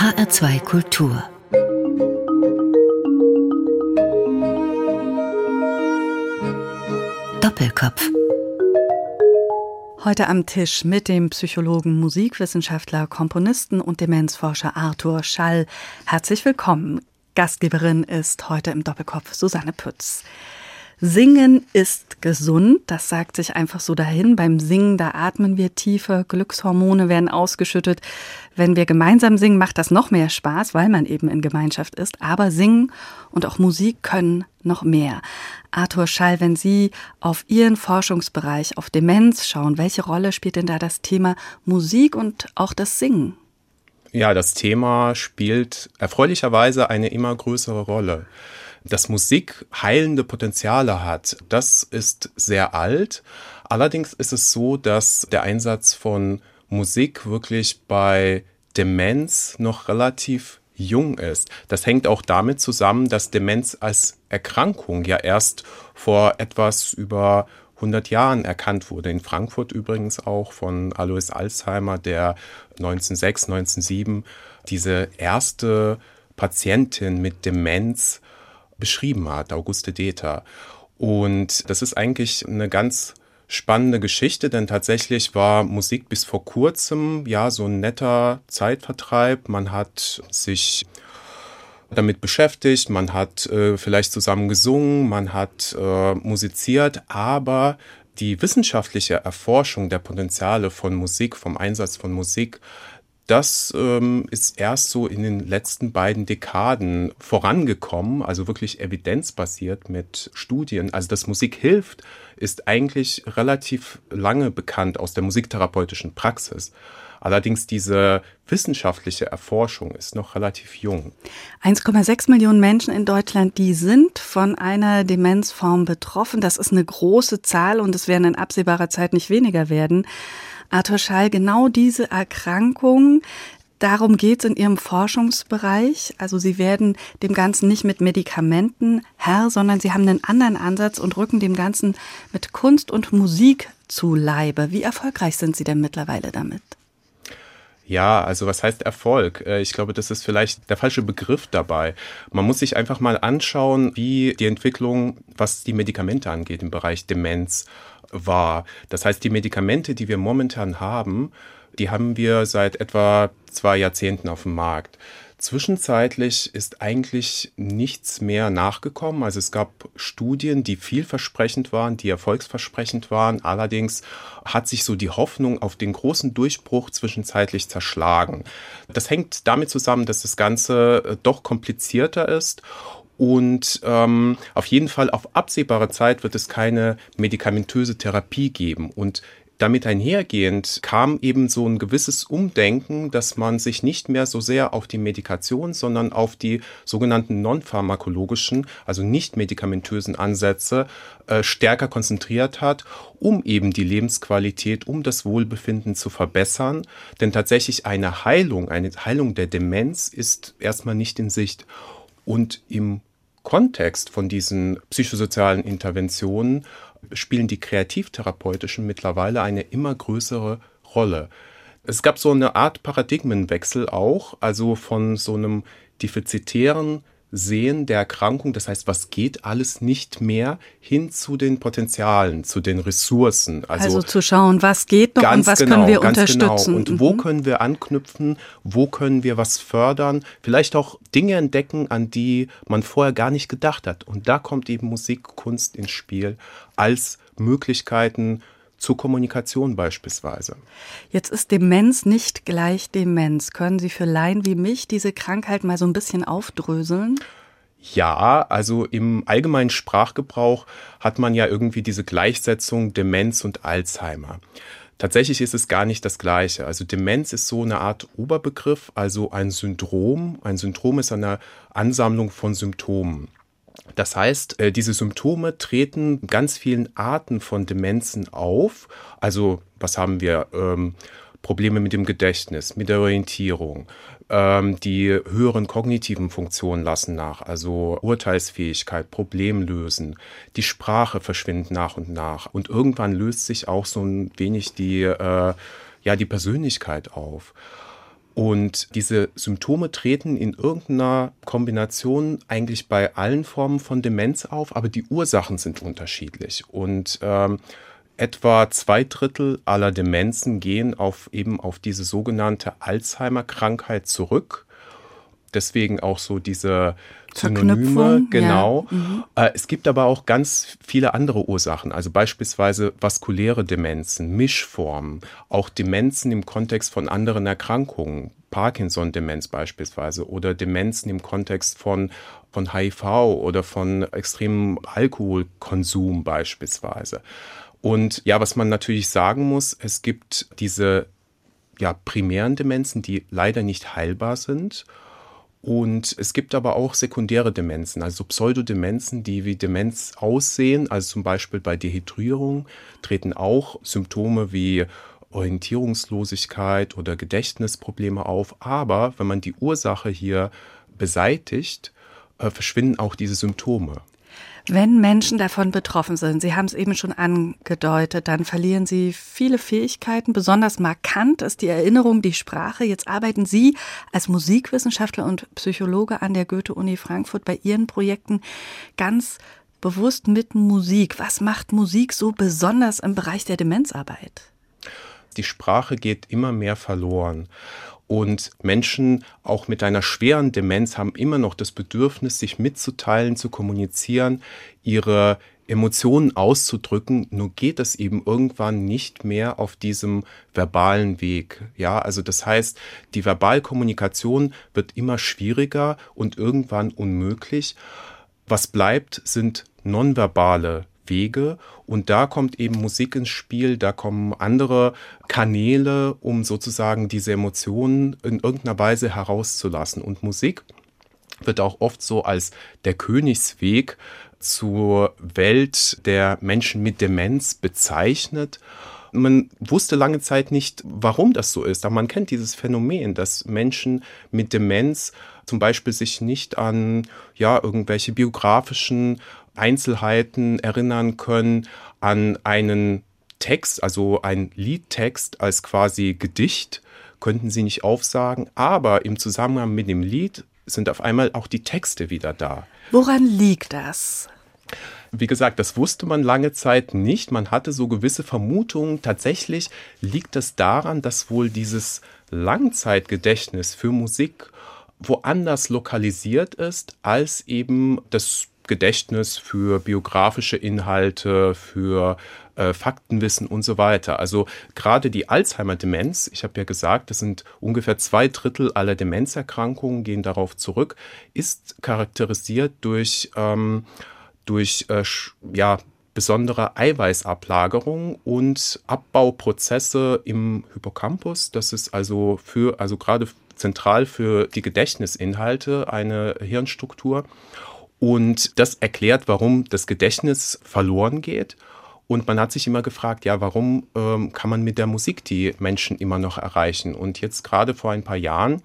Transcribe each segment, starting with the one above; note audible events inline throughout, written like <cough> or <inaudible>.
HR2 Kultur Doppelkopf Heute am Tisch mit dem Psychologen, Musikwissenschaftler, Komponisten und Demenzforscher Arthur Schall. Herzlich willkommen. Gastgeberin ist heute im Doppelkopf Susanne Pütz. Singen ist gesund, das sagt sich einfach so dahin. Beim Singen, da atmen wir tiefer, Glückshormone werden ausgeschüttet. Wenn wir gemeinsam singen, macht das noch mehr Spaß, weil man eben in Gemeinschaft ist. Aber Singen und auch Musik können noch mehr. Arthur Schall, wenn Sie auf Ihren Forschungsbereich, auf Demenz schauen, welche Rolle spielt denn da das Thema Musik und auch das Singen? Ja, das Thema spielt erfreulicherweise eine immer größere Rolle dass Musik heilende Potenziale hat, das ist sehr alt. Allerdings ist es so, dass der Einsatz von Musik wirklich bei Demenz noch relativ jung ist. Das hängt auch damit zusammen, dass Demenz als Erkrankung ja erst vor etwas über 100 Jahren erkannt wurde. In Frankfurt übrigens auch von Alois Alzheimer, der 1906, 1907 diese erste Patientin mit Demenz beschrieben hat, Auguste Deter. Und das ist eigentlich eine ganz spannende Geschichte, denn tatsächlich war Musik bis vor kurzem ja so ein netter Zeitvertreib. Man hat sich damit beschäftigt, man hat äh, vielleicht zusammen gesungen, man hat äh, musiziert, aber die wissenschaftliche Erforschung der Potenziale von Musik, vom Einsatz von Musik, das ähm, ist erst so in den letzten beiden Dekaden vorangekommen, also wirklich evidenzbasiert mit Studien. Also dass Musik hilft, ist eigentlich relativ lange bekannt aus der musiktherapeutischen Praxis. Allerdings diese wissenschaftliche Erforschung ist noch relativ jung. 1,6 Millionen Menschen in Deutschland, die sind von einer Demenzform betroffen. Das ist eine große Zahl und es werden in absehbarer Zeit nicht weniger werden. Arthur Schall, genau diese Erkrankung, Darum geht es in Ihrem Forschungsbereich. Also Sie werden dem Ganzen nicht mit Medikamenten Herr, sondern Sie haben einen anderen Ansatz und rücken dem Ganzen mit Kunst und Musik zu Leibe. Wie erfolgreich sind Sie denn mittlerweile damit? Ja, also was heißt Erfolg? Äh, ich glaube, das ist vielleicht der falsche Begriff dabei. Man muss sich einfach mal anschauen, wie die Entwicklung, was die Medikamente angeht im Bereich Demenz war. Das heißt, die Medikamente, die wir momentan haben, die haben wir seit etwa zwei Jahrzehnten auf dem Markt. Zwischenzeitlich ist eigentlich nichts mehr nachgekommen. Also es gab Studien, die vielversprechend waren, die erfolgsversprechend waren. Allerdings hat sich so die Hoffnung auf den großen Durchbruch zwischenzeitlich zerschlagen. Das hängt damit zusammen, dass das Ganze äh, doch komplizierter ist und ähm, auf jeden Fall auf absehbare Zeit wird es keine medikamentöse Therapie geben. Und damit einhergehend kam eben so ein gewisses Umdenken, dass man sich nicht mehr so sehr auf die Medikation, sondern auf die sogenannten non-pharmakologischen, also nicht medikamentösen Ansätze äh, stärker konzentriert hat, um eben die Lebensqualität, um das Wohlbefinden zu verbessern. Denn tatsächlich eine Heilung, eine Heilung der Demenz ist erstmal nicht in Sicht. Und im Kontext von diesen psychosozialen Interventionen spielen die kreativtherapeutischen mittlerweile eine immer größere Rolle. Es gab so eine Art Paradigmenwechsel auch, also von so einem defizitären Sehen der Erkrankung, das heißt, was geht alles nicht mehr, hin zu den Potenzialen, zu den Ressourcen. Also, also zu schauen, was geht noch und was genau, können wir unterstützen. Genau. Und mhm. wo können wir anknüpfen, wo können wir was fördern, vielleicht auch Dinge entdecken, an die man vorher gar nicht gedacht hat. Und da kommt eben Musik, Kunst ins Spiel als Möglichkeiten, zur Kommunikation beispielsweise. Jetzt ist Demenz nicht gleich Demenz. Können Sie für Laien wie mich diese Krankheit mal so ein bisschen aufdröseln? Ja, also im allgemeinen Sprachgebrauch hat man ja irgendwie diese Gleichsetzung Demenz und Alzheimer. Tatsächlich ist es gar nicht das Gleiche. Also Demenz ist so eine Art Oberbegriff, also ein Syndrom. Ein Syndrom ist eine Ansammlung von Symptomen. Das heißt, äh, diese Symptome treten ganz vielen Arten von Demenzen auf. Also was haben wir? Ähm, Probleme mit dem Gedächtnis, mit der Orientierung. Ähm, die höheren kognitiven Funktionen lassen nach, also Urteilsfähigkeit, Problemlösen. Die Sprache verschwindet nach und nach. Und irgendwann löst sich auch so ein wenig die, äh, ja, die Persönlichkeit auf. Und diese Symptome treten in irgendeiner Kombination eigentlich bei allen Formen von Demenz auf, aber die Ursachen sind unterschiedlich. Und ähm, etwa zwei Drittel aller Demenzen gehen auf eben auf diese sogenannte Alzheimer-Krankheit zurück. Deswegen auch so diese Synonyme, genau. Ja. Mhm. Äh, es gibt aber auch ganz viele andere Ursachen, also beispielsweise vaskuläre Demenzen, Mischformen, auch Demenzen im Kontext von anderen Erkrankungen, Parkinson-Demenz beispielsweise oder Demenzen im Kontext von, von HIV oder von extremem Alkoholkonsum beispielsweise. Und ja, was man natürlich sagen muss, es gibt diese ja, primären Demenzen, die leider nicht heilbar sind. Und es gibt aber auch sekundäre Demenzen, also Pseudodemenzen, die wie Demenz aussehen. Also zum Beispiel bei Dehydrierung treten auch Symptome wie Orientierungslosigkeit oder Gedächtnisprobleme auf. Aber wenn man die Ursache hier beseitigt, äh, verschwinden auch diese Symptome. Wenn Menschen davon betroffen sind, Sie haben es eben schon angedeutet, dann verlieren sie viele Fähigkeiten. Besonders markant ist die Erinnerung, die Sprache. Jetzt arbeiten Sie als Musikwissenschaftler und Psychologe an der Goethe-Uni Frankfurt bei Ihren Projekten ganz bewusst mit Musik. Was macht Musik so besonders im Bereich der Demenzarbeit? Die Sprache geht immer mehr verloren. Und Menschen auch mit einer schweren Demenz haben immer noch das Bedürfnis, sich mitzuteilen, zu kommunizieren, ihre Emotionen auszudrücken. Nur geht es eben irgendwann nicht mehr auf diesem verbalen Weg. Ja, also das heißt, die Verbalkommunikation wird immer schwieriger und irgendwann unmöglich. Was bleibt, sind nonverbale Wege. Und da kommt eben Musik ins Spiel, da kommen andere Kanäle, um sozusagen diese Emotionen in irgendeiner Weise herauszulassen. Und Musik wird auch oft so als der Königsweg zur Welt der Menschen mit Demenz bezeichnet. Man wusste lange Zeit nicht, warum das so ist, aber man kennt dieses Phänomen, dass Menschen mit Demenz zum Beispiel sich nicht an ja irgendwelche biografischen Einzelheiten erinnern können, an einen Text, also ein Liedtext als quasi Gedicht, könnten sie nicht aufsagen, aber im Zusammenhang mit dem Lied sind auf einmal auch die Texte wieder da. Woran liegt das? Wie gesagt, das wusste man lange Zeit nicht. Man hatte so gewisse Vermutungen. Tatsächlich liegt es daran, dass wohl dieses Langzeitgedächtnis für Musik woanders lokalisiert ist als eben das Gedächtnis für biografische Inhalte, für äh, Faktenwissen und so weiter. Also gerade die Alzheimer-Demenz, ich habe ja gesagt, das sind ungefähr zwei Drittel aller Demenzerkrankungen, gehen darauf zurück, ist charakterisiert durch, ähm, durch äh, ja, besondere Eiweißablagerung und Abbauprozesse im Hippocampus. Das ist also für, also gerade zentral für die Gedächtnisinhalte eine Hirnstruktur. Und das erklärt, warum das Gedächtnis verloren geht. Und man hat sich immer gefragt, ja, warum ähm, kann man mit der Musik die Menschen immer noch erreichen? Und jetzt gerade vor ein paar Jahren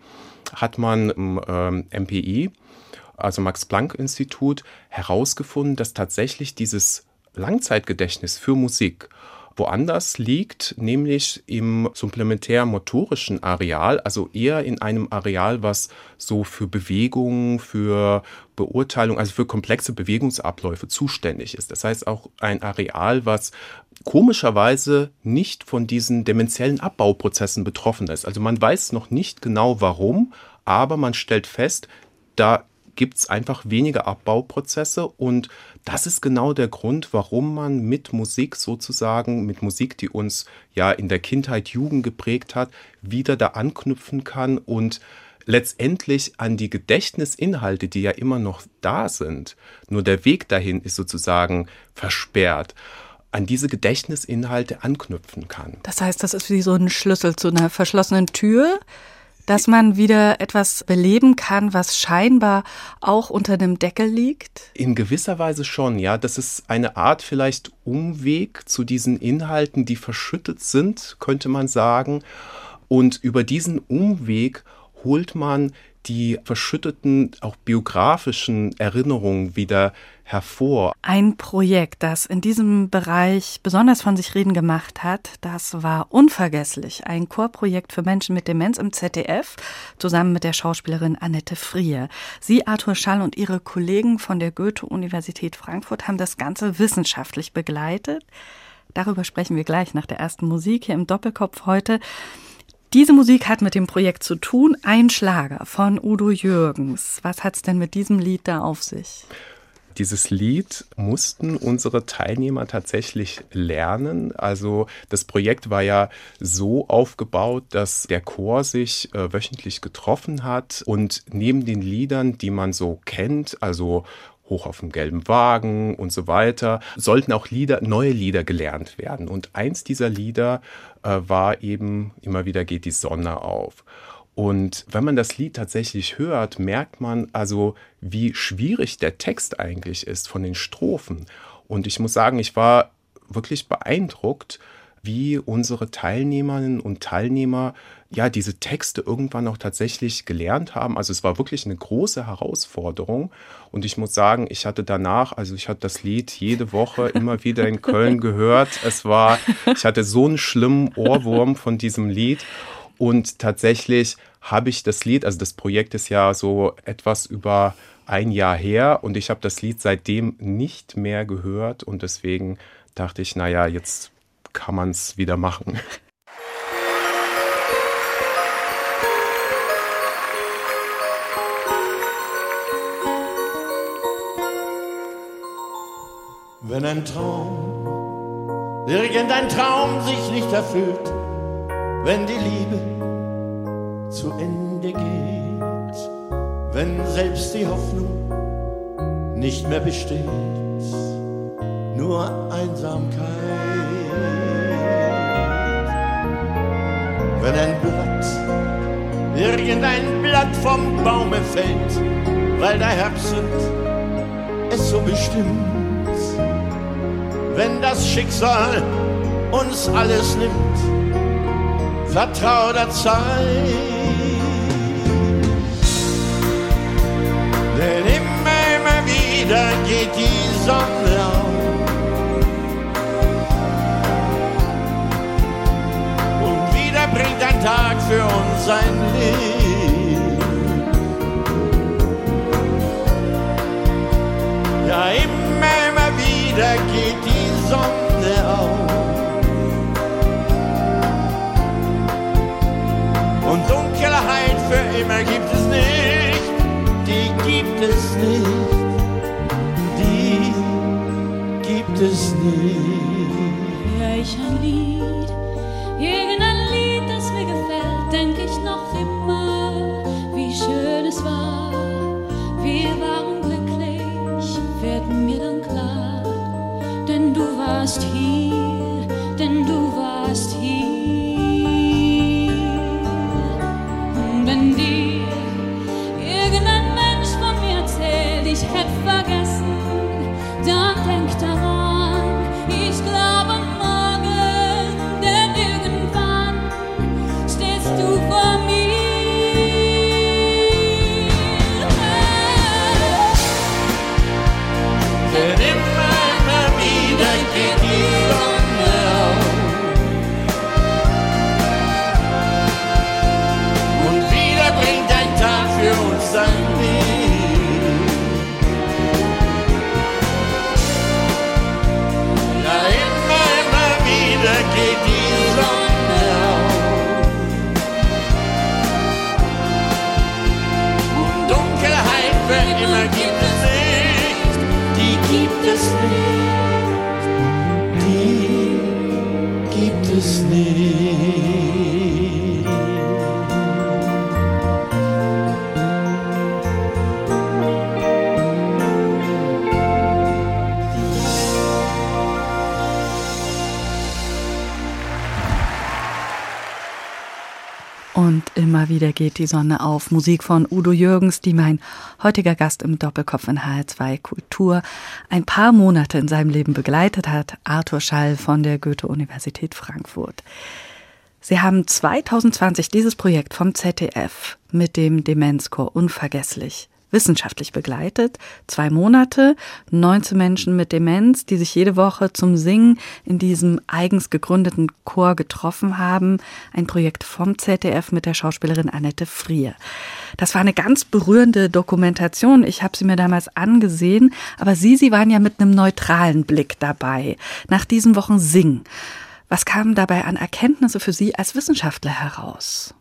hat man im ähm, MPI, also Max Planck Institut, herausgefunden, dass tatsächlich dieses Langzeitgedächtnis für Musik woanders liegt, nämlich im supplementär-motorischen Areal, also eher in einem Areal, was so für Bewegung, für Beurteilung, also für komplexe Bewegungsabläufe zuständig ist. Das heißt auch ein Areal, was komischerweise nicht von diesen demenziellen Abbauprozessen betroffen ist. Also man weiß noch nicht genau warum, aber man stellt fest, da gibt es einfach weniger Abbauprozesse und das ist genau der Grund, warum man mit Musik sozusagen, mit Musik, die uns ja in der Kindheit, Jugend geprägt hat, wieder da anknüpfen kann und letztendlich an die Gedächtnisinhalte, die ja immer noch da sind, nur der Weg dahin ist sozusagen versperrt an diese Gedächtnisinhalte anknüpfen kann. Das heißt, das ist wie so ein Schlüssel zu einer verschlossenen Tür, dass man wieder etwas beleben kann, was scheinbar auch unter dem Deckel liegt? In gewisser Weise schon, ja. Das ist eine Art vielleicht Umweg zu diesen Inhalten, die verschüttet sind, könnte man sagen. Und über diesen Umweg holt man die verschütteten, auch biografischen Erinnerungen wieder hervor. Ein Projekt, das in diesem Bereich besonders von sich reden gemacht hat, das war unvergesslich. Ein Chorprojekt für Menschen mit Demenz im ZDF, zusammen mit der Schauspielerin Annette Frier. Sie, Arthur Schall und ihre Kollegen von der Goethe-Universität Frankfurt haben das Ganze wissenschaftlich begleitet. Darüber sprechen wir gleich nach der ersten Musik hier im Doppelkopf heute. Diese Musik hat mit dem Projekt zu tun. Ein Schlager von Udo Jürgens. Was hat es denn mit diesem Lied da auf sich? Dieses Lied mussten unsere Teilnehmer tatsächlich lernen. Also das Projekt war ja so aufgebaut, dass der Chor sich äh, wöchentlich getroffen hat und neben den Liedern, die man so kennt, also Hoch auf dem gelben Wagen und so weiter, sollten auch Lieder, neue Lieder gelernt werden. Und eins dieser Lieder äh, war eben immer wieder geht die Sonne auf. Und wenn man das Lied tatsächlich hört, merkt man also, wie schwierig der Text eigentlich ist von den Strophen. Und ich muss sagen, ich war wirklich beeindruckt, wie unsere Teilnehmerinnen und Teilnehmer ja diese Texte irgendwann auch tatsächlich gelernt haben. Also es war wirklich eine große Herausforderung. Und ich muss sagen, ich hatte danach, also ich hatte das Lied jede Woche <laughs> immer wieder in Köln gehört. Es war, ich hatte so einen schlimmen Ohrwurm von diesem Lied. Und tatsächlich habe ich das Lied, also das Projekt ist ja so etwas über ein Jahr her und ich habe das Lied seitdem nicht mehr gehört und deswegen dachte ich, naja, jetzt kann man es wieder machen. Wenn ein Traum, irgendein Traum sich nicht erfüllt, wenn die Liebe zu Ende geht, wenn selbst die Hoffnung nicht mehr besteht, nur Einsamkeit. Wenn ein Blatt, irgendein Blatt vom Baume fällt, weil der Herbst es so bestimmt. Wenn das Schicksal uns alles nimmt, vertrau der Zeit. Denn immer, immer wieder geht die Sonne für uns ein Licht. Ja, immer, immer wieder geht die Sonne auf. Und Dunkelheit für immer gibt es nicht, die gibt es nicht, die gibt es nicht. Hör ich ein Lied, irgendein denk ich noch immer, wie schön es war. Wir waren glücklich, wird mir dann klar. Denn du warst hier, denn du warst hier. Immer wieder geht die Sonne auf. Musik von Udo Jürgens, die mein heutiger Gast im Doppelkopf in HR2 Kultur ein paar Monate in seinem Leben begleitet hat. Arthur Schall von der Goethe-Universität Frankfurt. Sie haben 2020 dieses Projekt vom ZDF mit dem Demenzchor unvergesslich wissenschaftlich begleitet. Zwei Monate, 19 Menschen mit Demenz, die sich jede Woche zum Singen in diesem eigens gegründeten Chor getroffen haben. Ein Projekt vom ZDF mit der Schauspielerin Annette Frier. Das war eine ganz berührende Dokumentation. Ich habe sie mir damals angesehen, aber Sie, Sie waren ja mit einem neutralen Blick dabei. Nach diesen Wochen Singen. Was kamen dabei an Erkenntnisse für Sie als Wissenschaftler heraus?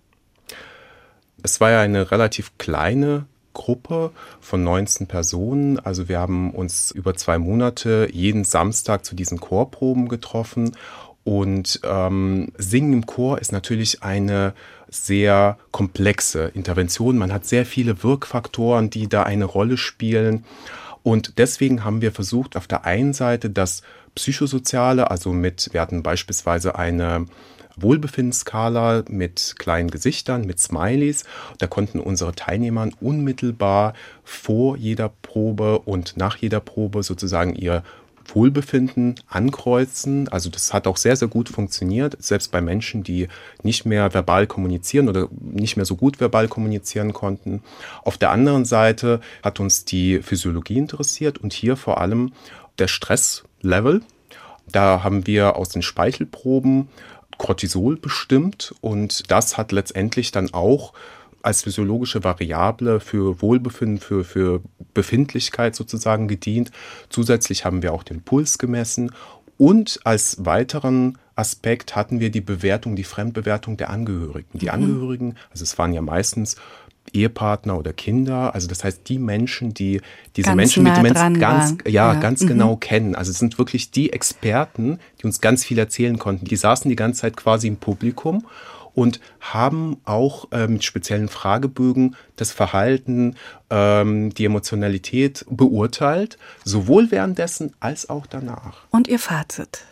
Es war ja eine relativ kleine Gruppe von 19 Personen. Also wir haben uns über zwei Monate jeden Samstag zu diesen Chorproben getroffen. Und ähm, Singen im Chor ist natürlich eine sehr komplexe Intervention. Man hat sehr viele Wirkfaktoren, die da eine Rolle spielen. Und deswegen haben wir versucht, auf der einen Seite das Psychosoziale, also mit, wir hatten beispielsweise eine Wohlbefindensskala mit kleinen Gesichtern, mit Smileys. Da konnten unsere Teilnehmer unmittelbar vor jeder Probe und nach jeder Probe sozusagen ihr Wohlbefinden ankreuzen. Also das hat auch sehr, sehr gut funktioniert, selbst bei Menschen, die nicht mehr verbal kommunizieren oder nicht mehr so gut verbal kommunizieren konnten. Auf der anderen Seite hat uns die Physiologie interessiert und hier vor allem der Stresslevel. Da haben wir aus den Speichelproben Cortisol bestimmt und das hat letztendlich dann auch als physiologische Variable für Wohlbefinden, für, für Befindlichkeit sozusagen gedient. Zusätzlich haben wir auch den Puls gemessen und als weiteren Aspekt hatten wir die Bewertung, die Fremdbewertung der Angehörigen. Die mhm. Angehörigen, also es waren ja meistens Ehepartner oder Kinder. Also das heißt, die Menschen, die diese ganz Menschen mit Demenz ganz, ja, ja, ganz mhm. genau kennen. Also es sind wirklich die Experten, die uns ganz viel erzählen konnten. Die saßen die ganze Zeit quasi im Publikum und haben auch äh, mit speziellen Fragebögen das Verhalten, ähm, die Emotionalität beurteilt, sowohl währenddessen als auch danach. Und Ihr Fazit?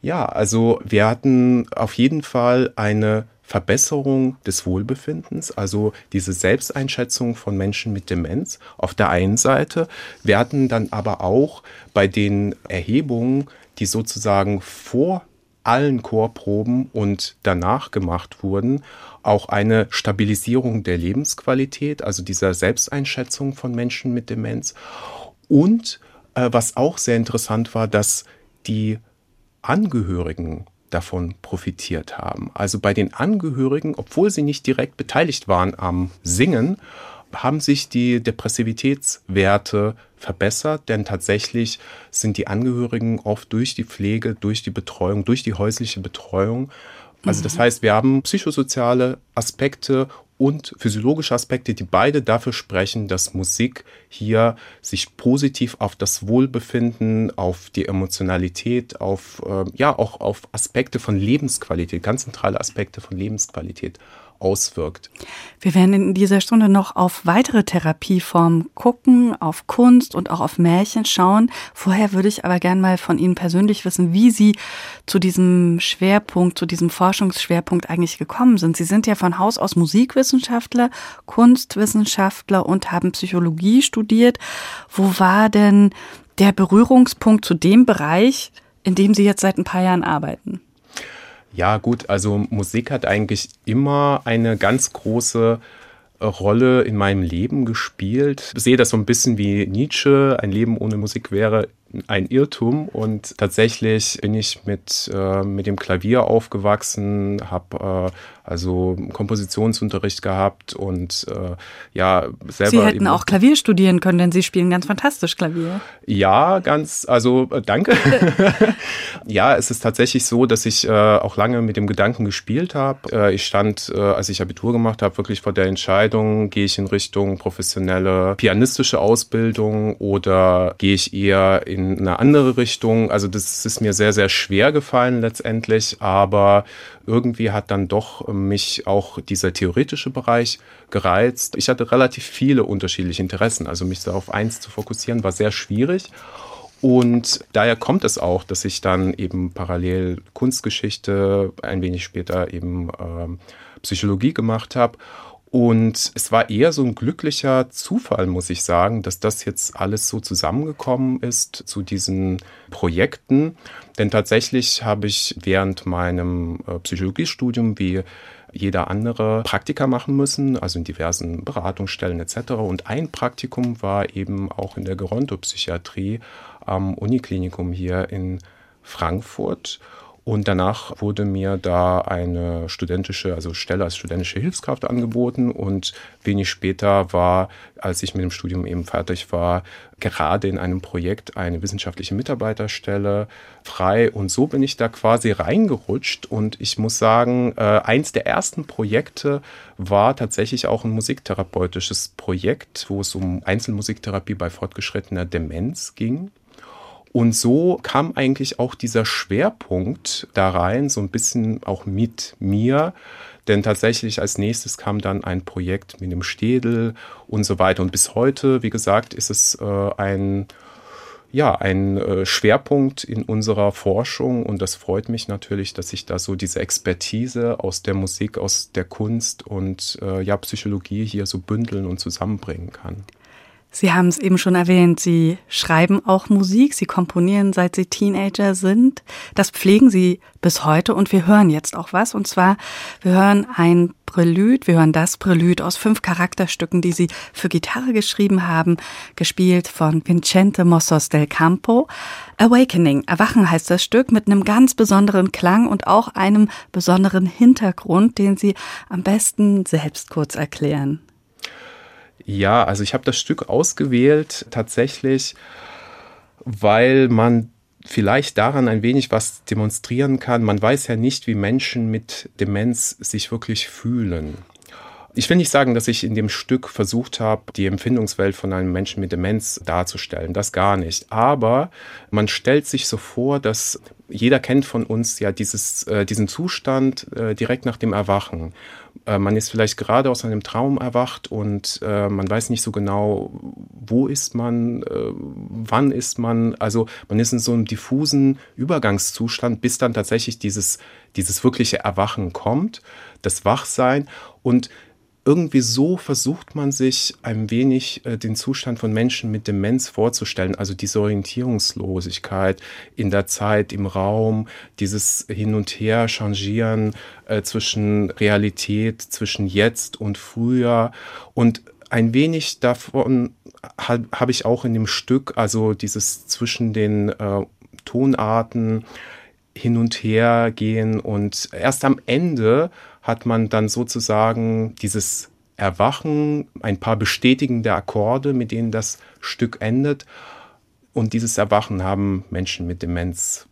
Ja, also wir hatten auf jeden Fall eine Verbesserung des Wohlbefindens, also diese Selbsteinschätzung von Menschen mit Demenz auf der einen Seite. Hatten dann aber auch bei den Erhebungen, die sozusagen vor allen Chorproben und danach gemacht wurden, auch eine Stabilisierung der Lebensqualität, also dieser Selbsteinschätzung von Menschen mit Demenz. Und äh, was auch sehr interessant war, dass die Angehörigen davon profitiert haben. Also bei den Angehörigen, obwohl sie nicht direkt beteiligt waren am Singen, haben sich die Depressivitätswerte verbessert, denn tatsächlich sind die Angehörigen oft durch die Pflege, durch die Betreuung, durch die häusliche Betreuung. Also das mhm. heißt, wir haben psychosoziale Aspekte und physiologische Aspekte, die beide dafür sprechen, dass Musik hier sich positiv auf das Wohlbefinden, auf die Emotionalität, auf äh, ja auch auf Aspekte von Lebensqualität, ganz zentrale Aspekte von Lebensqualität auswirkt. Wir werden in dieser Stunde noch auf weitere Therapieformen gucken, auf Kunst und auch auf Märchen schauen. Vorher würde ich aber gern mal von Ihnen persönlich wissen, wie Sie zu diesem Schwerpunkt, zu diesem Forschungsschwerpunkt eigentlich gekommen sind. Sie sind ja von Haus aus Musikwissenschaftler, Kunstwissenschaftler und haben Psychologie studiert. Wo war denn der Berührungspunkt zu dem Bereich, in dem Sie jetzt seit ein paar Jahren arbeiten? Ja, gut, also Musik hat eigentlich immer eine ganz große äh, Rolle in meinem Leben gespielt. Ich sehe das so ein bisschen wie Nietzsche, ein Leben ohne Musik wäre ein Irrtum und tatsächlich bin ich mit, äh, mit dem Klavier aufgewachsen, habe äh, also Kompositionsunterricht gehabt und äh, ja selber. Sie hätten auch Klavier studieren können, denn Sie spielen ganz fantastisch Klavier. Ja, ganz, also äh, danke. <laughs> ja, es ist tatsächlich so, dass ich äh, auch lange mit dem Gedanken gespielt habe. Äh, ich stand, äh, als ich Abitur gemacht habe, wirklich vor der Entscheidung, gehe ich in Richtung professionelle pianistische Ausbildung oder gehe ich eher in in eine andere Richtung. Also das ist mir sehr, sehr schwer gefallen letztendlich, aber irgendwie hat dann doch mich auch dieser theoretische Bereich gereizt. Ich hatte relativ viele unterschiedliche Interessen, also mich da auf eins zu fokussieren war sehr schwierig. Und daher kommt es auch, dass ich dann eben parallel Kunstgeschichte, ein wenig später eben äh, Psychologie gemacht habe Und es war eher so ein glücklicher Zufall, muss ich sagen, dass das jetzt alles so zusammengekommen ist zu diesen Projekten. Denn tatsächlich habe ich während meinem äh, Psychologiestudium wie jeder andere Praktika machen müssen, also in diversen Beratungsstellen etc. Und ein Praktikum war eben auch in der Gerontopsychiatrie am Uniklinikum hier in Frankfurt. Und danach wurde mir da eine studentische, also Stelle als studentische Hilfskraft angeboten. Und wenig später war, als ich mit dem Studium eben fertig war, gerade in einem Projekt eine wissenschaftliche Mitarbeiterstelle frei. Und so bin ich da quasi reingerutscht. Und ich muss sagen, äh, eins der ersten Projekte war tatsächlich auch ein musiktherapeutisches Projekt, wo es um Einzelmusiktherapie bei fortgeschrittener Demenz ging. Und so kam eigentlich auch dieser Schwerpunkt da rein, so ein bisschen auch mit mir. Denn tatsächlich als nächstes kam dann ein Projekt mit dem Städel und so weiter. Und bis heute, wie gesagt, ist es äh, ein, ja, ein äh, Schwerpunkt in unserer Forschung. Und das freut mich natürlich, dass ich da so diese Expertise aus der Musik, aus der Kunst und äh, ja, Psychologie hier so bündeln und zusammenbringen kann. Sie haben es eben schon erwähnt, Sie schreiben auch Musik, Sie komponieren, seit Sie Teenager sind. Das pflegen Sie bis heute und wir hören jetzt auch was. Und zwar, wir hören ein Prelude, wir hören das Prelude aus fünf Charakterstücken, die Sie für Gitarre geschrieben haben, gespielt von Vincente Mossos del Campo. Awakening, Erwachen heißt das Stück mit einem ganz besonderen Klang und auch einem besonderen Hintergrund, den Sie am besten selbst kurz erklären. Ja, also ich habe das Stück ausgewählt tatsächlich, weil man vielleicht daran ein wenig was demonstrieren kann. Man weiß ja nicht, wie Menschen mit Demenz sich wirklich fühlen. Ich will nicht sagen, dass ich in dem Stück versucht habe, die Empfindungswelt von einem Menschen mit Demenz darzustellen. Das gar nicht. Aber man stellt sich so vor, dass jeder kennt von uns ja dieses, äh, diesen Zustand äh, direkt nach dem Erwachen. Äh, man ist vielleicht gerade aus einem Traum erwacht und äh, man weiß nicht so genau, wo ist man, äh, wann ist man. Also man ist in so einem diffusen Übergangszustand, bis dann tatsächlich dieses, dieses wirkliche Erwachen kommt, das Wachsein. Und irgendwie so versucht man sich ein wenig äh, den Zustand von Menschen mit Demenz vorzustellen, also diese Orientierungslosigkeit in der Zeit, im Raum, dieses Hin und Her changieren äh, zwischen Realität, zwischen jetzt und früher. Und ein wenig davon habe hab ich auch in dem Stück, also dieses zwischen den äh, Tonarten hin und her gehen und erst am Ende hat man dann sozusagen dieses Erwachen, ein paar bestätigende Akkorde, mit denen das Stück endet. Und dieses Erwachen haben Menschen mit Demenz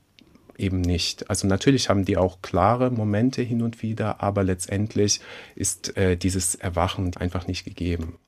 eben nicht. Also natürlich haben die auch klare Momente hin und wieder, aber letztendlich ist äh, dieses Erwachen einfach nicht gegeben.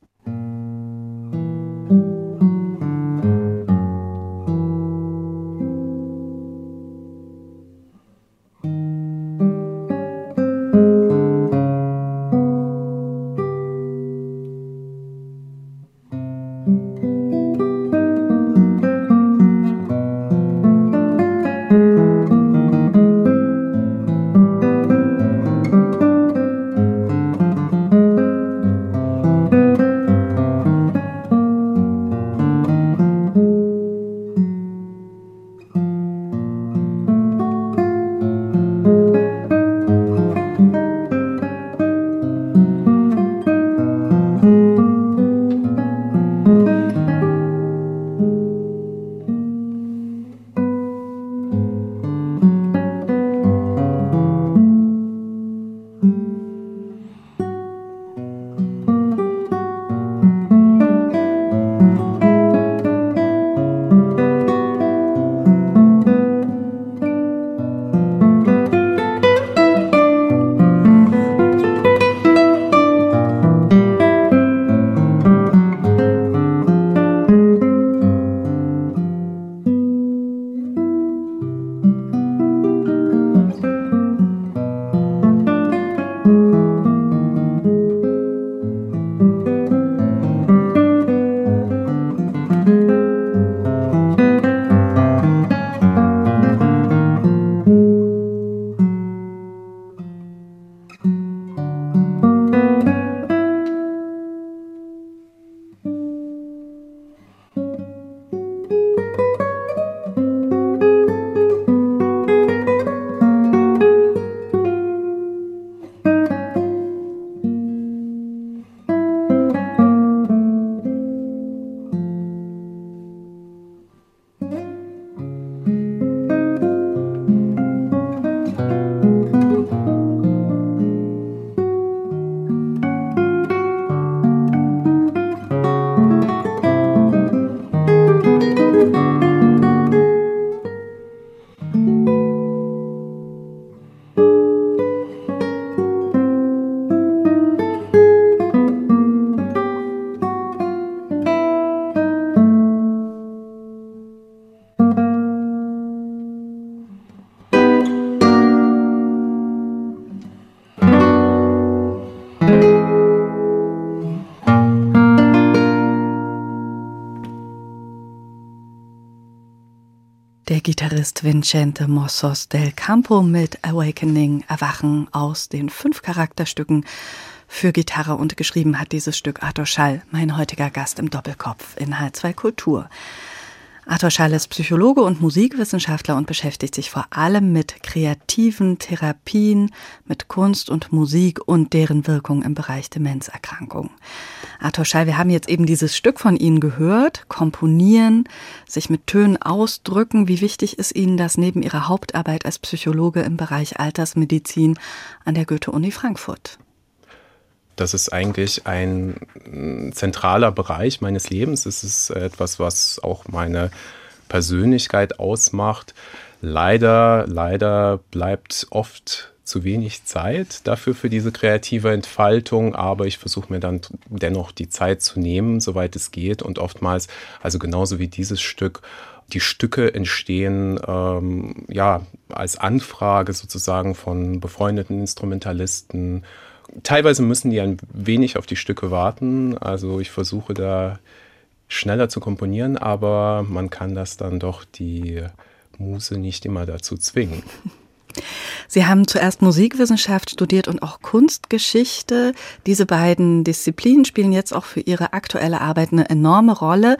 Gitarrist Vincente Mossos del Campo mit Awakening, Erwachen aus den fünf Charakterstücken für Gitarre und geschrieben hat dieses Stück Arthur Schall, mein heutiger Gast im Doppelkopf in H2 Kultur. Arthur Schall ist Psychologe und Musikwissenschaftler und beschäftigt sich vor allem mit kreativen Therapien, mit Kunst und Musik und deren Wirkung im Bereich Demenzerkrankung. Arthur Schall, wir haben jetzt eben dieses Stück von Ihnen gehört, komponieren, sich mit Tönen ausdrücken. Wie wichtig ist Ihnen das neben Ihrer Hauptarbeit als Psychologe im Bereich Altersmedizin an der Goethe-Uni Frankfurt? Das ist eigentlich ein mm, zentraler Bereich meines Lebens. Es ist etwas, was auch meine Persönlichkeit ausmacht. Leider, leider bleibt oft zu wenig Zeit dafür für diese kreative Entfaltung, aber ich versuche mir dann dennoch die Zeit zu nehmen, soweit es geht. Und oftmals, also genauso wie dieses Stück, die Stücke entstehen ähm, ja als Anfrage sozusagen von befreundeten Instrumentalisten, teilweise müssen die ein wenig auf die Stücke warten. Also ich versuche da schneller zu komponieren, aber man kann das dann doch die Muse nicht immer dazu zwingen. <laughs> Sie haben zuerst Musikwissenschaft studiert und auch Kunstgeschichte. Diese beiden Disziplinen spielen jetzt auch für Ihre aktuelle Arbeit eine enorme Rolle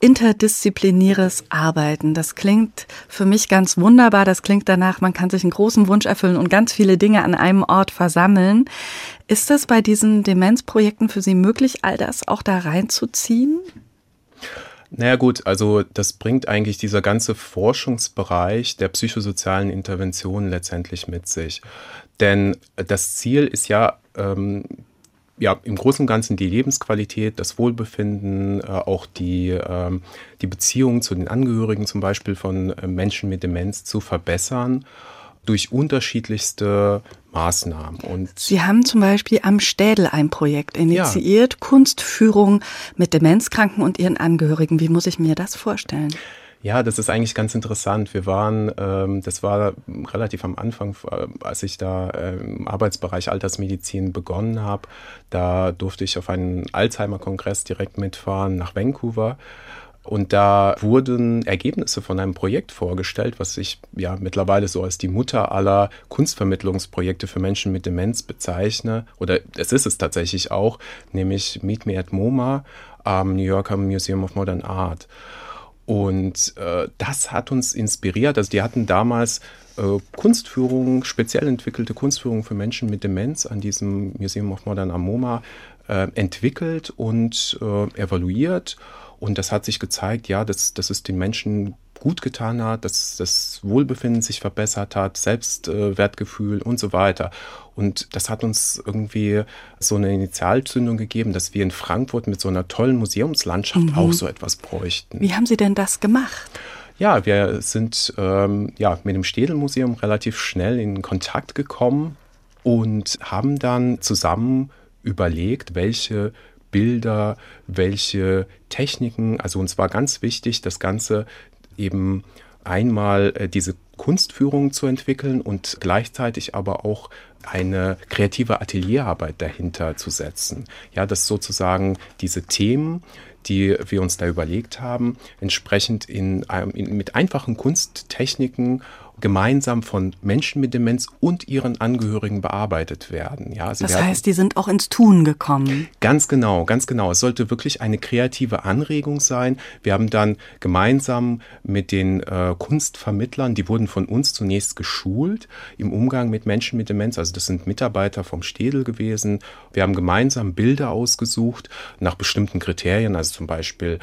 interdisziplinäres Arbeiten. Das klingt für mich ganz wunderbar. Das klingt danach, man kann sich einen großen Wunsch erfüllen und ganz viele Dinge an einem Ort versammeln. Ist das bei diesen Demenzprojekten für Sie möglich, all das auch da reinzuziehen? Naja gut, also das bringt eigentlich dieser ganze Forschungsbereich der psychosozialen Intervention letztendlich mit sich. Denn das Ziel ist ja, ähm, ja, im Großen und Ganzen die Lebensqualität, das Wohlbefinden, äh, auch die, ähm, die Beziehung zu den Angehörigen zum Beispiel von äh, Menschen mit Demenz zu verbessern durch unterschiedlichste Maßnahmen. Und Sie haben zum Beispiel am Städel ein Projekt initiiert, ja. Kunstführung mit Demenzkranken und ihren Angehörigen. Wie muss ich mir das vorstellen? Ja, das ist eigentlich ganz interessant. Wir waren, ähm, das war relativ am Anfang, äh, als ich da im Arbeitsbereich Altersmedizin begonnen habe. Da durfte ich auf einen Alzheimer-Kongress direkt mitfahren nach Vancouver. Und da wurden Ergebnisse von einem Projekt vorgestellt, was ich ja mittlerweile so als die Mutter aller Kunstvermittlungsprojekte für Menschen mit Demenz bezeichne. Oder es ist es tatsächlich auch, nämlich Meet Me at MoMA am New Yorker Museum of Modern Art. Und äh, das hat uns inspiriert. Also die hatten damals äh, Kunstführungen, speziell entwickelte Kunstführungen für Menschen mit Demenz an diesem Museum of Modern Amoma äh, entwickelt und äh, evaluiert. Und das hat sich gezeigt, ja, dass, dass es den Menschen gut getan hat, dass das Wohlbefinden sich verbessert hat, Selbstwertgefühl und so weiter. Und das hat uns irgendwie so eine Initialzündung gegeben, dass wir in Frankfurt mit so einer tollen Museumslandschaft mhm. auch so etwas bräuchten. Wie haben Sie denn das gemacht? Ja, wir sind ähm, ja, mit dem Städelmuseum relativ schnell in Kontakt gekommen und haben dann zusammen überlegt, welche Bilder, welche Techniken, also uns war ganz wichtig, das Ganze eben einmal äh, diese Kunstführung zu entwickeln und gleichzeitig aber auch eine kreative Atelierarbeit dahinter zu setzen. Ja, dass sozusagen diese Themen, die wir uns da überlegt haben, entsprechend in, in, mit einfachen Kunsttechniken gemeinsam von Menschen mit Demenz und ihren Angehörigen bearbeitet werden. Ja, das heißt, die sind auch ins Tun gekommen. Ganz genau, ganz genau. Es sollte wirklich eine kreative Anregung sein. Wir haben dann gemeinsam mit den äh, Kunstvermittlern, die wurden von uns zunächst geschult im Umgang mit Menschen mit Demenz. Also das sind Mitarbeiter vom Städel gewesen. Wir haben gemeinsam Bilder ausgesucht nach bestimmten Kriterien, also zum Beispiel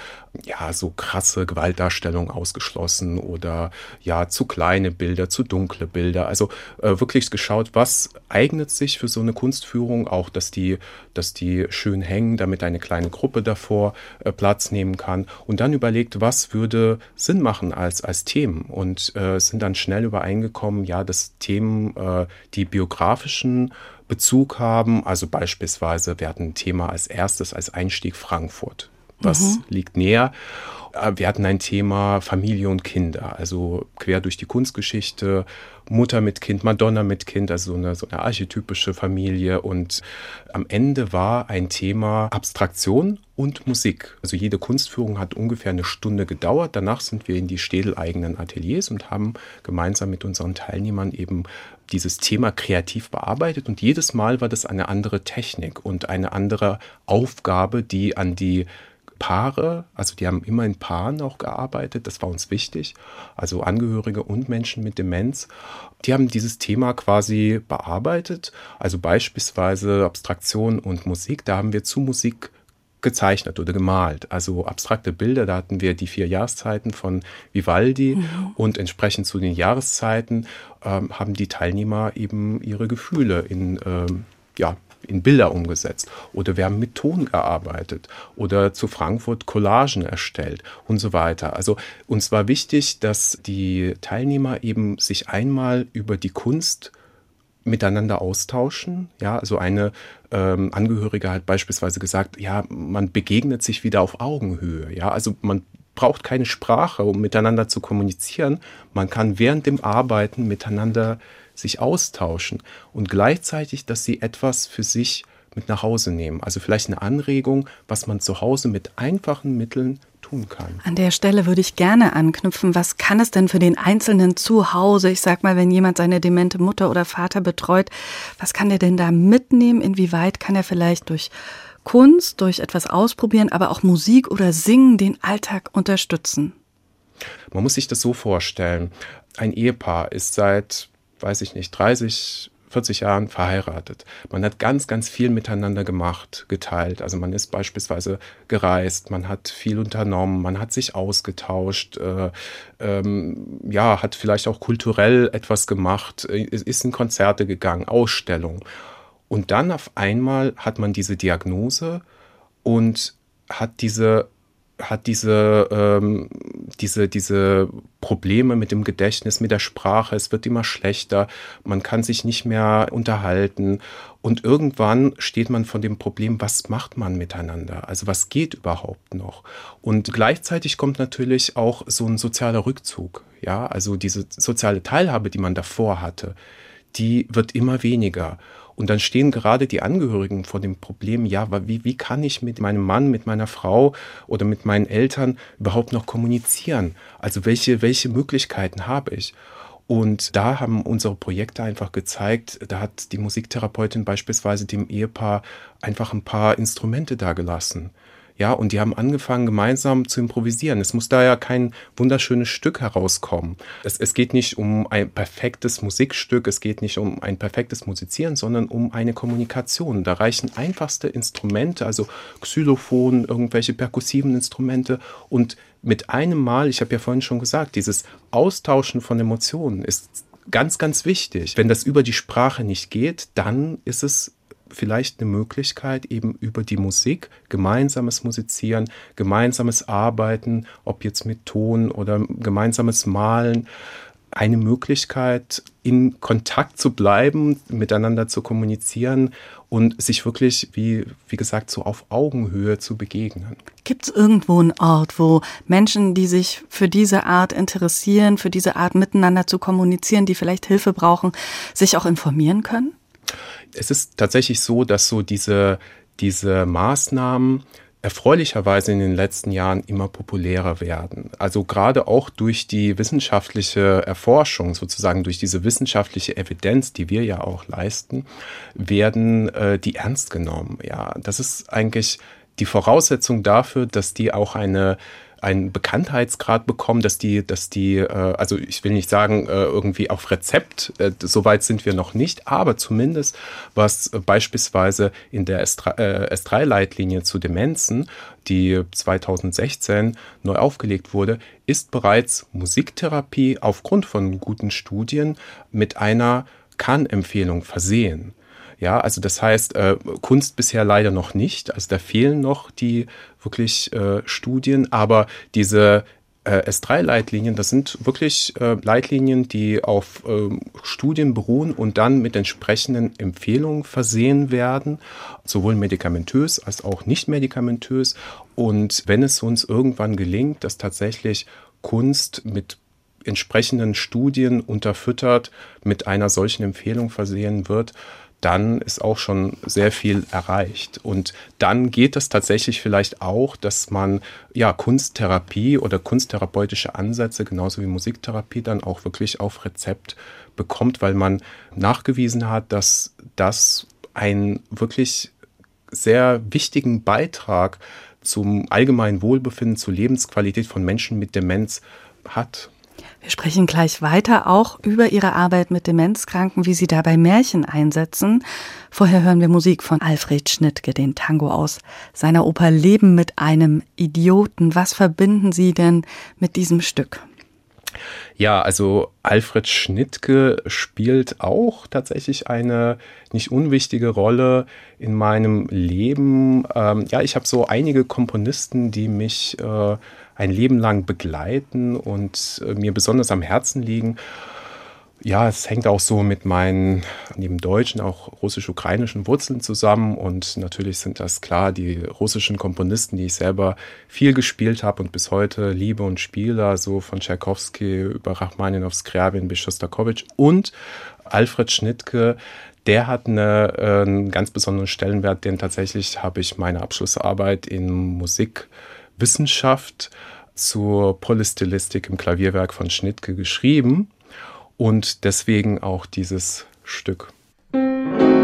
ja so krasse Gewaltdarstellung ausgeschlossen oder ja zu kleine Bilder Bilder, zu dunkle Bilder. Also äh, wirklich geschaut, was eignet sich für so eine Kunstführung, auch dass die, dass die schön hängen, damit eine kleine Gruppe davor äh, Platz nehmen kann. Und dann überlegt, was würde Sinn machen als, als Themen. Und äh, sind dann schnell übereingekommen, ja, dass Themen, äh, die biografischen Bezug haben, also beispielsweise, wir hatten ein Thema als erstes als Einstieg Frankfurt. Was mhm. liegt näher? Äh, wir hatten ein Thema Familie und Kinder, also quer durch die Kunstgeschichte, Mutter mit Kind, Madonna mit Kind, also so eine, so eine archetypische Familie. Und am Ende war ein Thema Abstraktion und Musik. Also jede Kunstführung hat ungefähr eine Stunde gedauert. Danach sind wir in die städeleigenen Ateliers und haben gemeinsam mit unseren Teilnehmern eben dieses Thema kreativ bearbeitet. Und jedes Mal war das eine andere Technik und eine andere Aufgabe, die an die Paare, also die haben immer in Paaren auch gearbeitet, das war uns wichtig, also Angehörige und Menschen mit Demenz, die haben dieses Thema quasi bearbeitet, also beispielsweise Abstraktion und Musik, da haben wir zu Musik gezeichnet oder gemalt. Also abstrakte Bilder, da hatten wir die vier Jahreszeiten von Vivaldi mhm. und entsprechend zu den Jahreszeiten ähm, haben die Teilnehmer eben ihre Gefühle in ähm, ja, in Bilder umgesetzt oder wir haben mit Ton gearbeitet oder zu Frankfurt Collagen erstellt und so weiter. Also uns war wichtig, dass die Teilnehmer eben sich einmal über die Kunst miteinander austauschen. Ja, also eine ähm, Angehörige hat beispielsweise gesagt, ja, man begegnet sich wieder auf Augenhöhe. Ja, also man braucht keine Sprache, um miteinander zu kommunizieren. Man kann während dem Arbeiten miteinander sich austauschen und gleichzeitig, dass sie etwas für sich mit nach Hause nehmen. Also vielleicht eine Anregung, was man zu Hause mit einfachen Mitteln tun kann. An der Stelle würde ich gerne anknüpfen. Was kann es denn für den Einzelnen zu Hause, ich sag mal, wenn jemand seine demente Mutter oder Vater betreut, was kann der denn da mitnehmen? Inwieweit kann er vielleicht durch Kunst, durch etwas ausprobieren, aber auch Musik oder Singen den Alltag unterstützen? Man muss sich das so vorstellen. Ein Ehepaar ist seit weiß ich nicht, 30, 40 Jahren verheiratet. Man hat ganz, ganz viel miteinander gemacht, geteilt. Also man ist beispielsweise gereist, man hat viel unternommen, man hat sich ausgetauscht, äh, ähm, ja, hat vielleicht auch kulturell etwas gemacht, ist in Konzerte gegangen, Ausstellungen. Und dann auf einmal hat man diese Diagnose und hat diese hat diese, ähm, diese, diese Probleme mit dem Gedächtnis, mit der Sprache. Es wird immer schlechter. Man kann sich nicht mehr unterhalten. Und irgendwann steht man vor dem Problem, was macht man miteinander? Also was geht überhaupt noch? Und gleichzeitig kommt natürlich auch so ein sozialer Rückzug. Ja, also diese soziale Teilhabe, die man davor hatte, die wird immer weniger. Und dann stehen gerade die Angehörigen vor dem Problem, ja, wie, wie kann ich mit meinem Mann, mit meiner Frau oder mit meinen Eltern überhaupt noch kommunizieren? Also welche, welche Möglichkeiten habe ich? Und da haben unsere Projekte einfach gezeigt, da hat die Musiktherapeutin beispielsweise dem Ehepaar einfach ein paar Instrumente dagelassen. Ja, und die haben angefangen, gemeinsam zu improvisieren. Es muss da ja kein wunderschönes Stück herauskommen. Es, es geht nicht um ein perfektes Musikstück, es geht nicht um ein perfektes Musizieren, sondern um eine Kommunikation. Da reichen einfachste Instrumente, also Xylophon, irgendwelche perkussiven Instrumente und mit einem Mal, ich habe ja vorhin schon gesagt, dieses Austauschen von Emotionen ist ganz, ganz wichtig. Wenn das über die Sprache nicht geht, dann ist es vielleicht eine Möglichkeit, eben über die Musik, gemeinsames Musizieren, gemeinsames Arbeiten, ob jetzt mit Ton oder gemeinsames Malen, eine Möglichkeit, in Kontakt zu bleiben, miteinander zu kommunizieren und sich wirklich, wie, wie gesagt, so auf Augenhöhe zu begegnen. Gibt es irgendwo einen Ort, wo Menschen, die sich für diese Art interessieren, für diese Art miteinander zu kommunizieren, die vielleicht Hilfe brauchen, sich auch informieren können? Es ist tatsächlich so, dass so diese, diese Maßnahmen erfreulicherweise in den letzten Jahren immer populärer werden. Also gerade auch durch die wissenschaftliche Erforschung, sozusagen durch diese wissenschaftliche Evidenz, die wir ja auch leisten, werden äh, die ernst genommen. Ja, das ist eigentlich die Voraussetzung dafür, dass die auch eine einen Bekanntheitsgrad bekommen, dass die, dass die, äh, also ich will nicht sagen, äh, irgendwie auf Rezept, äh, soweit sind wir noch nicht, aber zumindest was äh, beispielsweise in der S3-Leitlinie äh, zu Demenzen, die 2016 neu aufgelegt wurde, ist bereits Musiktherapie aufgrund von guten Studien mit einer Kann-Empfehlung versehen. Ja, also das heißt, äh, Kunst bisher leider noch nicht. Also da fehlen noch die wirklich äh, Studien, aber diese äh, S3-Leitlinien, das sind wirklich äh, Leitlinien, die auf äh, Studien beruhen und dann mit entsprechenden Empfehlungen versehen werden, sowohl medikamentös als auch nicht medikamentös. Und wenn es uns irgendwann gelingt, dass tatsächlich Kunst mit entsprechenden Studien unterfüttert mit einer solchen Empfehlung versehen wird, dann ist auch schon sehr viel erreicht. Und dann geht es tatsächlich vielleicht auch, dass man ja Kunsttherapie oder kunsttherapeutische Ansätze, genauso wie Musiktherapie, dann auch wirklich auf Rezept bekommt, weil man nachgewiesen hat, dass das einen wirklich sehr wichtigen Beitrag zum allgemeinen Wohlbefinden, zur Lebensqualität von Menschen mit Demenz hat. Wir sprechen gleich weiter auch über Ihre Arbeit mit Demenzkranken, wie Sie dabei Märchen einsetzen. Vorher hören wir Musik von Alfred Schnittke, den Tango aus seiner Oper Leben mit einem Idioten. Was verbinden Sie denn mit diesem Stück? Ja, also Alfred Schnittke spielt auch tatsächlich eine nicht unwichtige Rolle in meinem Leben. Ähm, ja, ich habe so einige Komponisten, die mich äh, ein Leben lang begleiten und äh, mir besonders am Herzen liegen. Ja, es hängt auch so mit meinen neben deutschen auch russisch-ukrainischen Wurzeln zusammen. Und natürlich sind das klar die russischen Komponisten, die ich selber viel gespielt habe und bis heute liebe und spiele, so von Tchaikovsky über Rachmaninow, Skriabin bis Shostakovich und Alfred Schnittke, der hat eine, äh, einen ganz besonderen Stellenwert, denn tatsächlich habe ich meine Abschlussarbeit in Musikwissenschaft zur Polystylistik im Klavierwerk von Schnittke geschrieben und deswegen auch dieses Stück. Der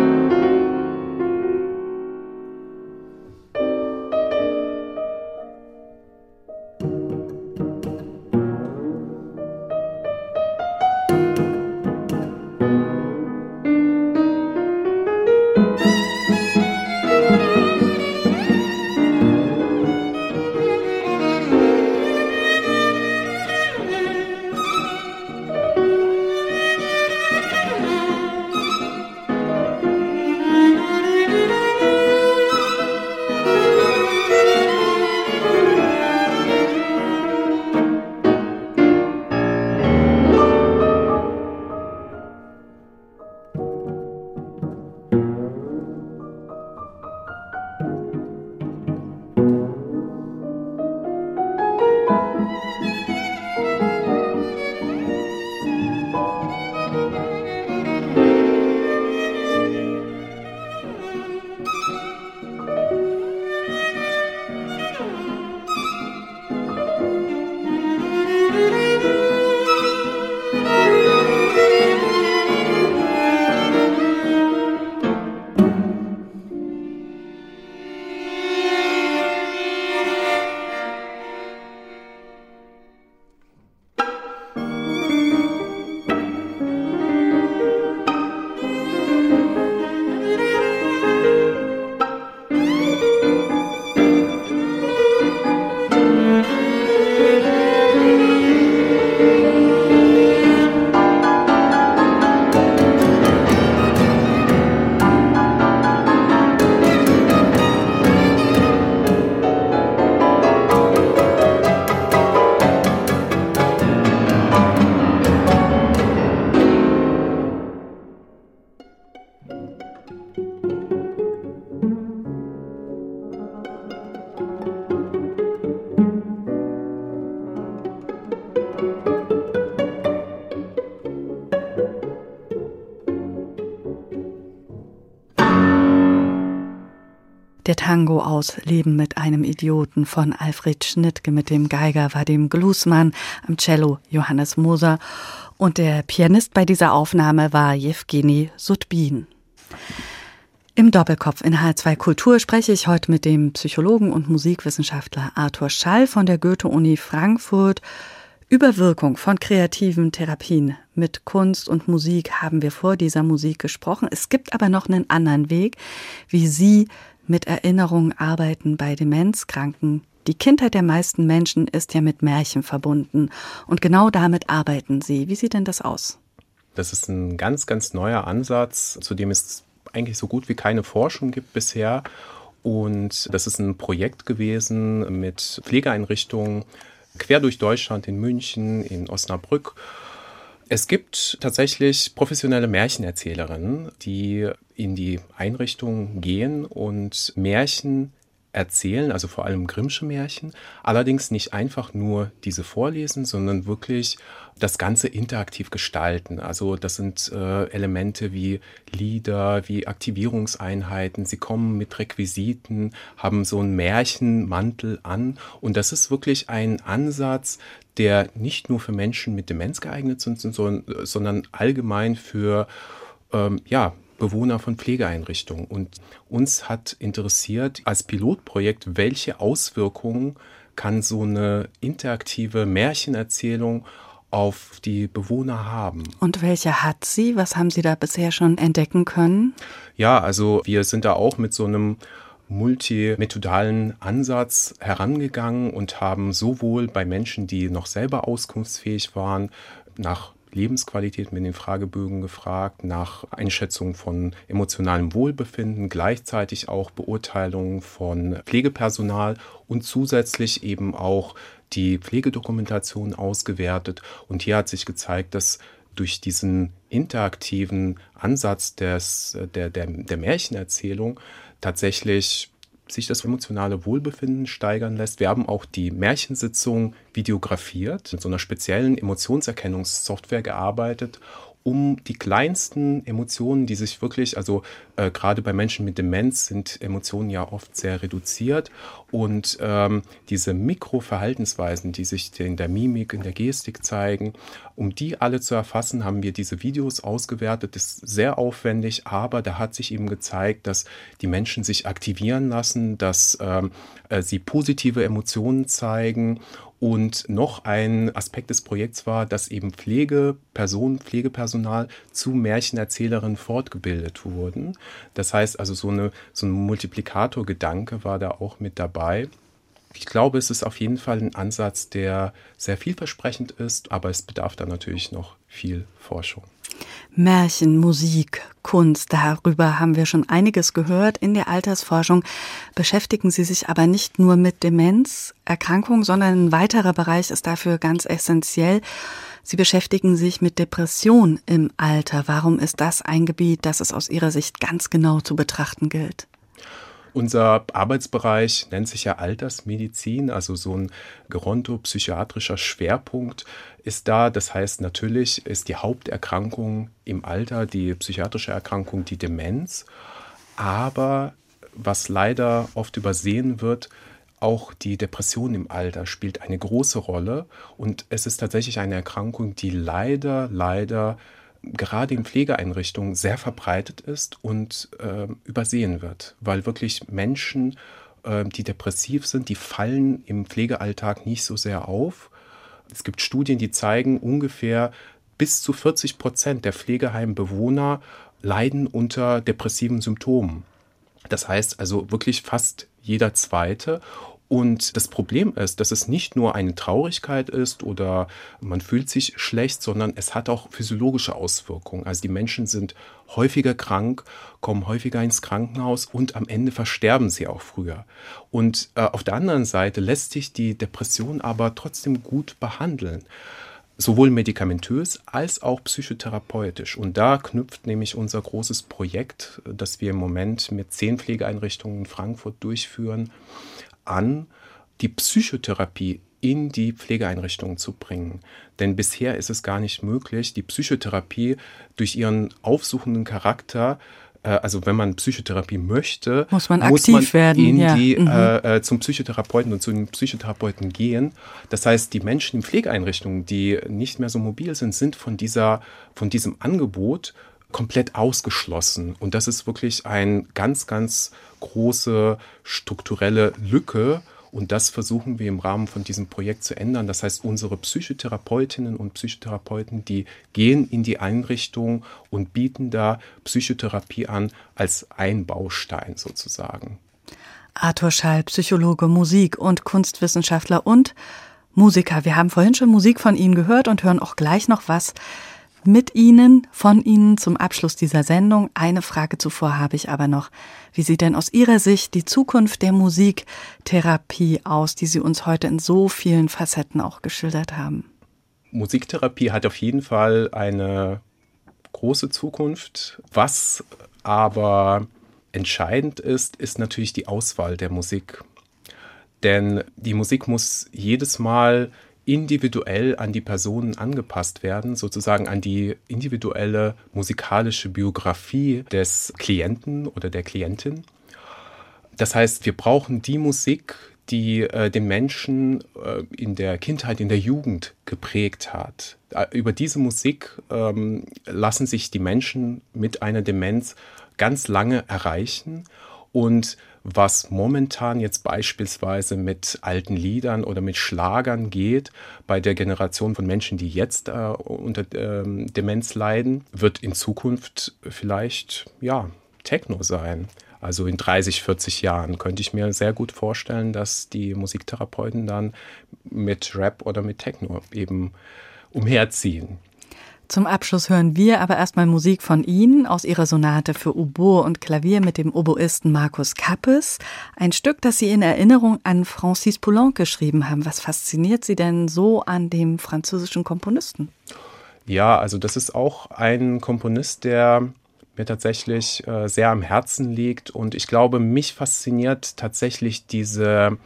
aus Leben mit einem Idioten von Alfred Schnittke mit dem Geiger Vadim Glusman, am Cello Johannes Moser und der Pianist bei dieser Aufnahme war Jewgeni Sudbin. Im Doppelkopf in H2 Kultur spreche ich heute mit dem Psychologen und Musikwissenschaftler Arthur Schall von der Goethe-Uni Frankfurt. Über Wirkung von kreativen Therapien mit Kunst und Musik haben wir vor dieser Musik gesprochen. Es gibt aber noch einen anderen Weg, wie Sie mit Erinnerungen arbeiten bei Demenzkranken. Die Kindheit der meisten Menschen ist ja mit Märchen verbunden. Und genau damit arbeiten Sie. Wie sieht denn das aus? Das ist ein ganz, ganz neuer Ansatz, zu dem es eigentlich so gut wie keine Forschung gibt bisher. Und das ist ein Projekt gewesen mit Pflegeeinrichtungen, quer durch Deutschland, in München, in Osnabrück. Es gibt tatsächlich professionelle Märchenerzählerinnen, die in die Einrichtung gehen und Märchen erzählen, also vor allem Grimmsche Märchen, allerdings nicht einfach nur diese vorlesen, sondern wirklich das Ganze interaktiv gestalten. Also das sind äh, Elemente wie Lieder, wie Aktivierungseinheiten. Sie kommen mit Requisiten, haben so einen Märchenmantel an und das ist wirklich ein Ansatz, der nicht nur für Menschen mit Demenz geeignet sind, sondern allgemein für ähm, ja, Bewohner von Pflegeeinrichtungen. Und uns hat interessiert als Pilotprojekt, welche Auswirkungen kann so eine interaktive Märchenerzählung auf die Bewohner haben. Und welche hat sie? Was haben Sie da bisher schon entdecken können? Ja, also wir sind da auch mit so einem multimethodalen Ansatz herangegangen und haben sowohl bei Menschen, die noch selber auskunftsfähig waren, nach Lebensqualität mit den Fragebögen gefragt, nach Einschätzung von emotionalem Wohlbefinden, gleichzeitig auch Beurteilung von Pflegepersonal und zusätzlich eben auch die Pflegedokumentation ausgewertet. Und hier hat sich gezeigt, dass durch diesen interaktiven Ansatz des, der, der, der Märchenerzählung tatsächlich sich das emotionale Wohlbefinden steigern lässt. Wir haben auch die Märchensitzung videografiert, mit so einer speziellen Emotionserkennungssoftware gearbeitet um die kleinsten Emotionen, die sich wirklich, also äh, gerade bei Menschen mit Demenz sind Emotionen ja oft sehr reduziert und ähm, diese Mikroverhaltensweisen, die sich in der Mimik, in der Gestik zeigen, um die alle zu erfassen, haben wir diese Videos ausgewertet. Das ist sehr aufwendig, aber da hat sich eben gezeigt, dass die Menschen sich aktivieren lassen, dass ähm, äh, sie positive Emotionen zeigen und noch ein Aspekt des Projekts war, dass eben Pflegepersonen, Pflegepersonal zu Märchenerzählerinnen fortgebildet wurden. Das heißt also, so, eine, so ein Multiplikatorgedanke war da auch mit dabei. Ich glaube, es ist auf jeden Fall ein Ansatz, der sehr vielversprechend ist, aber es bedarf da natürlich noch viel Forschung. Märchen, Musik, Kunst, darüber haben wir schon einiges gehört. In der Altersforschung beschäftigen Sie sich aber nicht nur mit Demenzerkrankungen, sondern ein weiterer Bereich ist dafür ganz essentiell. Sie beschäftigen sich mit Depression im Alter. Warum ist das ein Gebiet, das es aus Ihrer Sicht ganz genau zu betrachten gilt? Unser Arbeitsbereich nennt sich ja Altersmedizin, also so ein gerontopsychiatrischer Schwerpunkt ist da. Das heißt, natürlich ist die Haupterkrankung im Alter, die psychiatrische Erkrankung, die Demenz. Aber was leider oft übersehen wird, auch die Depression im Alter spielt eine große Rolle. Und es ist tatsächlich eine Erkrankung, die leider, leider gerade in Pflegeeinrichtungen sehr verbreitet ist und äh, übersehen wird, weil wirklich Menschen, äh, die depressiv sind, die fallen im Pflegealltag nicht so sehr auf. Es gibt Studien, die zeigen, ungefähr bis zu 40 Prozent der Pflegeheimbewohner leiden unter depressiven Symptomen. Das heißt also wirklich fast jeder zweite. Und das Problem ist, dass es nicht nur eine Traurigkeit ist oder man fühlt sich schlecht, sondern es hat auch physiologische Auswirkungen. Also die Menschen sind häufiger krank, kommen häufiger ins Krankenhaus und am Ende versterben sie auch früher. Und äh, auf der anderen Seite lässt sich die Depression aber trotzdem gut behandeln sowohl medikamentös als auch psychotherapeutisch. Und da knüpft nämlich unser großes Projekt, das wir im Moment mit zehn Pflegeeinrichtungen in Frankfurt durchführen, an, die Psychotherapie in die Pflegeeinrichtungen zu bringen. Denn bisher ist es gar nicht möglich, die Psychotherapie durch ihren aufsuchenden Charakter äh, also wenn man Psychotherapie möchte, muss man muss aktiv man werden, ja. die, mhm. äh, äh zum Psychotherapeuten und zu den Psychotherapeuten gehen. Das heißt, die Menschen in Pflegeeinrichtungen, die nicht mehr so mobil sind, sind von dieser, von diesem Angebot komplett ausgeschlossen. Und das ist wirklich eine ganz, ganz große strukturelle Lücke. Und das versuchen wir im Rahmen von diesem Projekt zu ändern. Das heißt, unsere Psychotherapeutinnen und Psychotherapeuten, die gehen in die Einrichtung und bieten da Psychotherapie an als Einbaustein sozusagen. Arthur Schall, Psychologe, Musik- und Kunstwissenschaftler und Musiker. Wir haben vorhin schon Musik von Ihnen gehört und hören auch gleich noch was mit Ihnen, von Ihnen zum Abschluss dieser Sendung. Eine Frage zuvor habe ich aber noch. Wie sieht denn aus Ihrer Sicht die Zukunft der Musiktherapie aus, die Sie uns heute in so vielen Facetten auch geschildert haben? Musiktherapie hat auf jeden Fall eine große Zukunft. Was aber entscheidend ist, ist natürlich die Auswahl der Musik. Denn die Musik muss jedes Mal individuell an die Personen angepasst werden, sozusagen an die individuelle musikalische Biografie des Klienten oder der Klientin. Das heißt, wir brauchen die Musik, die äh, den Menschen äh, in der Kindheit, in der Jugend geprägt hat. Äh, über diese Musik ähm, lassen sich die Menschen mit einer Demenz ganz lange erreichen und was momentan jetzt beispielsweise mit alten Liedern oder mit Schlagern geht, bei der Generation von Menschen, die jetzt äh, unter ähm, Demenz leiden, wird in Zukunft vielleicht ja Techno sein. Also in 30, 40 Jahren könnte ich mir sehr gut vorstellen, dass die Musiktherapeuten dann mit Rap oder mit Techno eben umherziehen. Zum Abschluss hören wir aber erstmal Musik von Ihnen aus Ihrer Sonate für Oboe und Klavier mit dem Oboisten Markus Kappes. Ein Stück, das Sie in Erinnerung an Francis Poulenc geschrieben haben. Was fasziniert Sie denn so an dem französischen Komponisten? Ja, also das ist auch ein Komponist, der mir tatsächlich äh, sehr am Herzen liegt. Und ich glaube, mich fasziniert tatsächlich diese,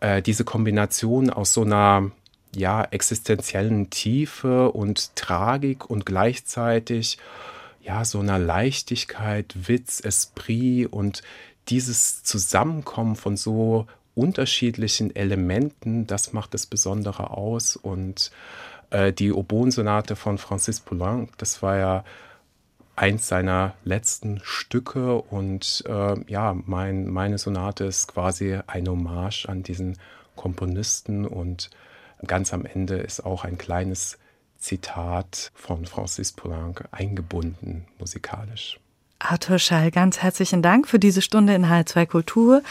äh, diese Kombination aus so einer ja, existenziellen Tiefe und Tragik und gleichzeitig ja, so einer Leichtigkeit, Witz, Esprit und dieses Zusammenkommen von so unterschiedlichen Elementen, das macht das Besondere aus. Und äh, die Oboensonate von Francis Poulenc, das war ja eins seiner letzten Stücke und äh, ja, mein, meine Sonate ist quasi ein Hommage an diesen Komponisten und Ganz am Ende ist auch ein kleines Zitat von Francis Poulenc eingebunden musikalisch. Arthur Schall, ganz herzlichen Dank für diese Stunde in H2 Kultur.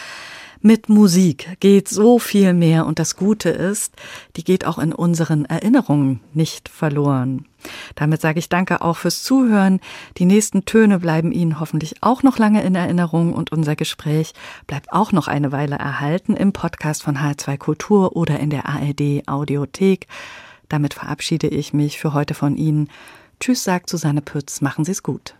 Mit Musik geht so viel mehr und das Gute ist, die geht auch in unseren Erinnerungen nicht verloren. Damit sage ich danke auch fürs Zuhören. Die nächsten Töne bleiben Ihnen hoffentlich auch noch lange in Erinnerung und unser Gespräch bleibt auch noch eine Weile erhalten im Podcast von H2 Kultur oder in der ARD Audiothek. Damit verabschiede ich mich für heute von Ihnen. Tschüss, sagt Susanne Pütz. Machen Sie es gut.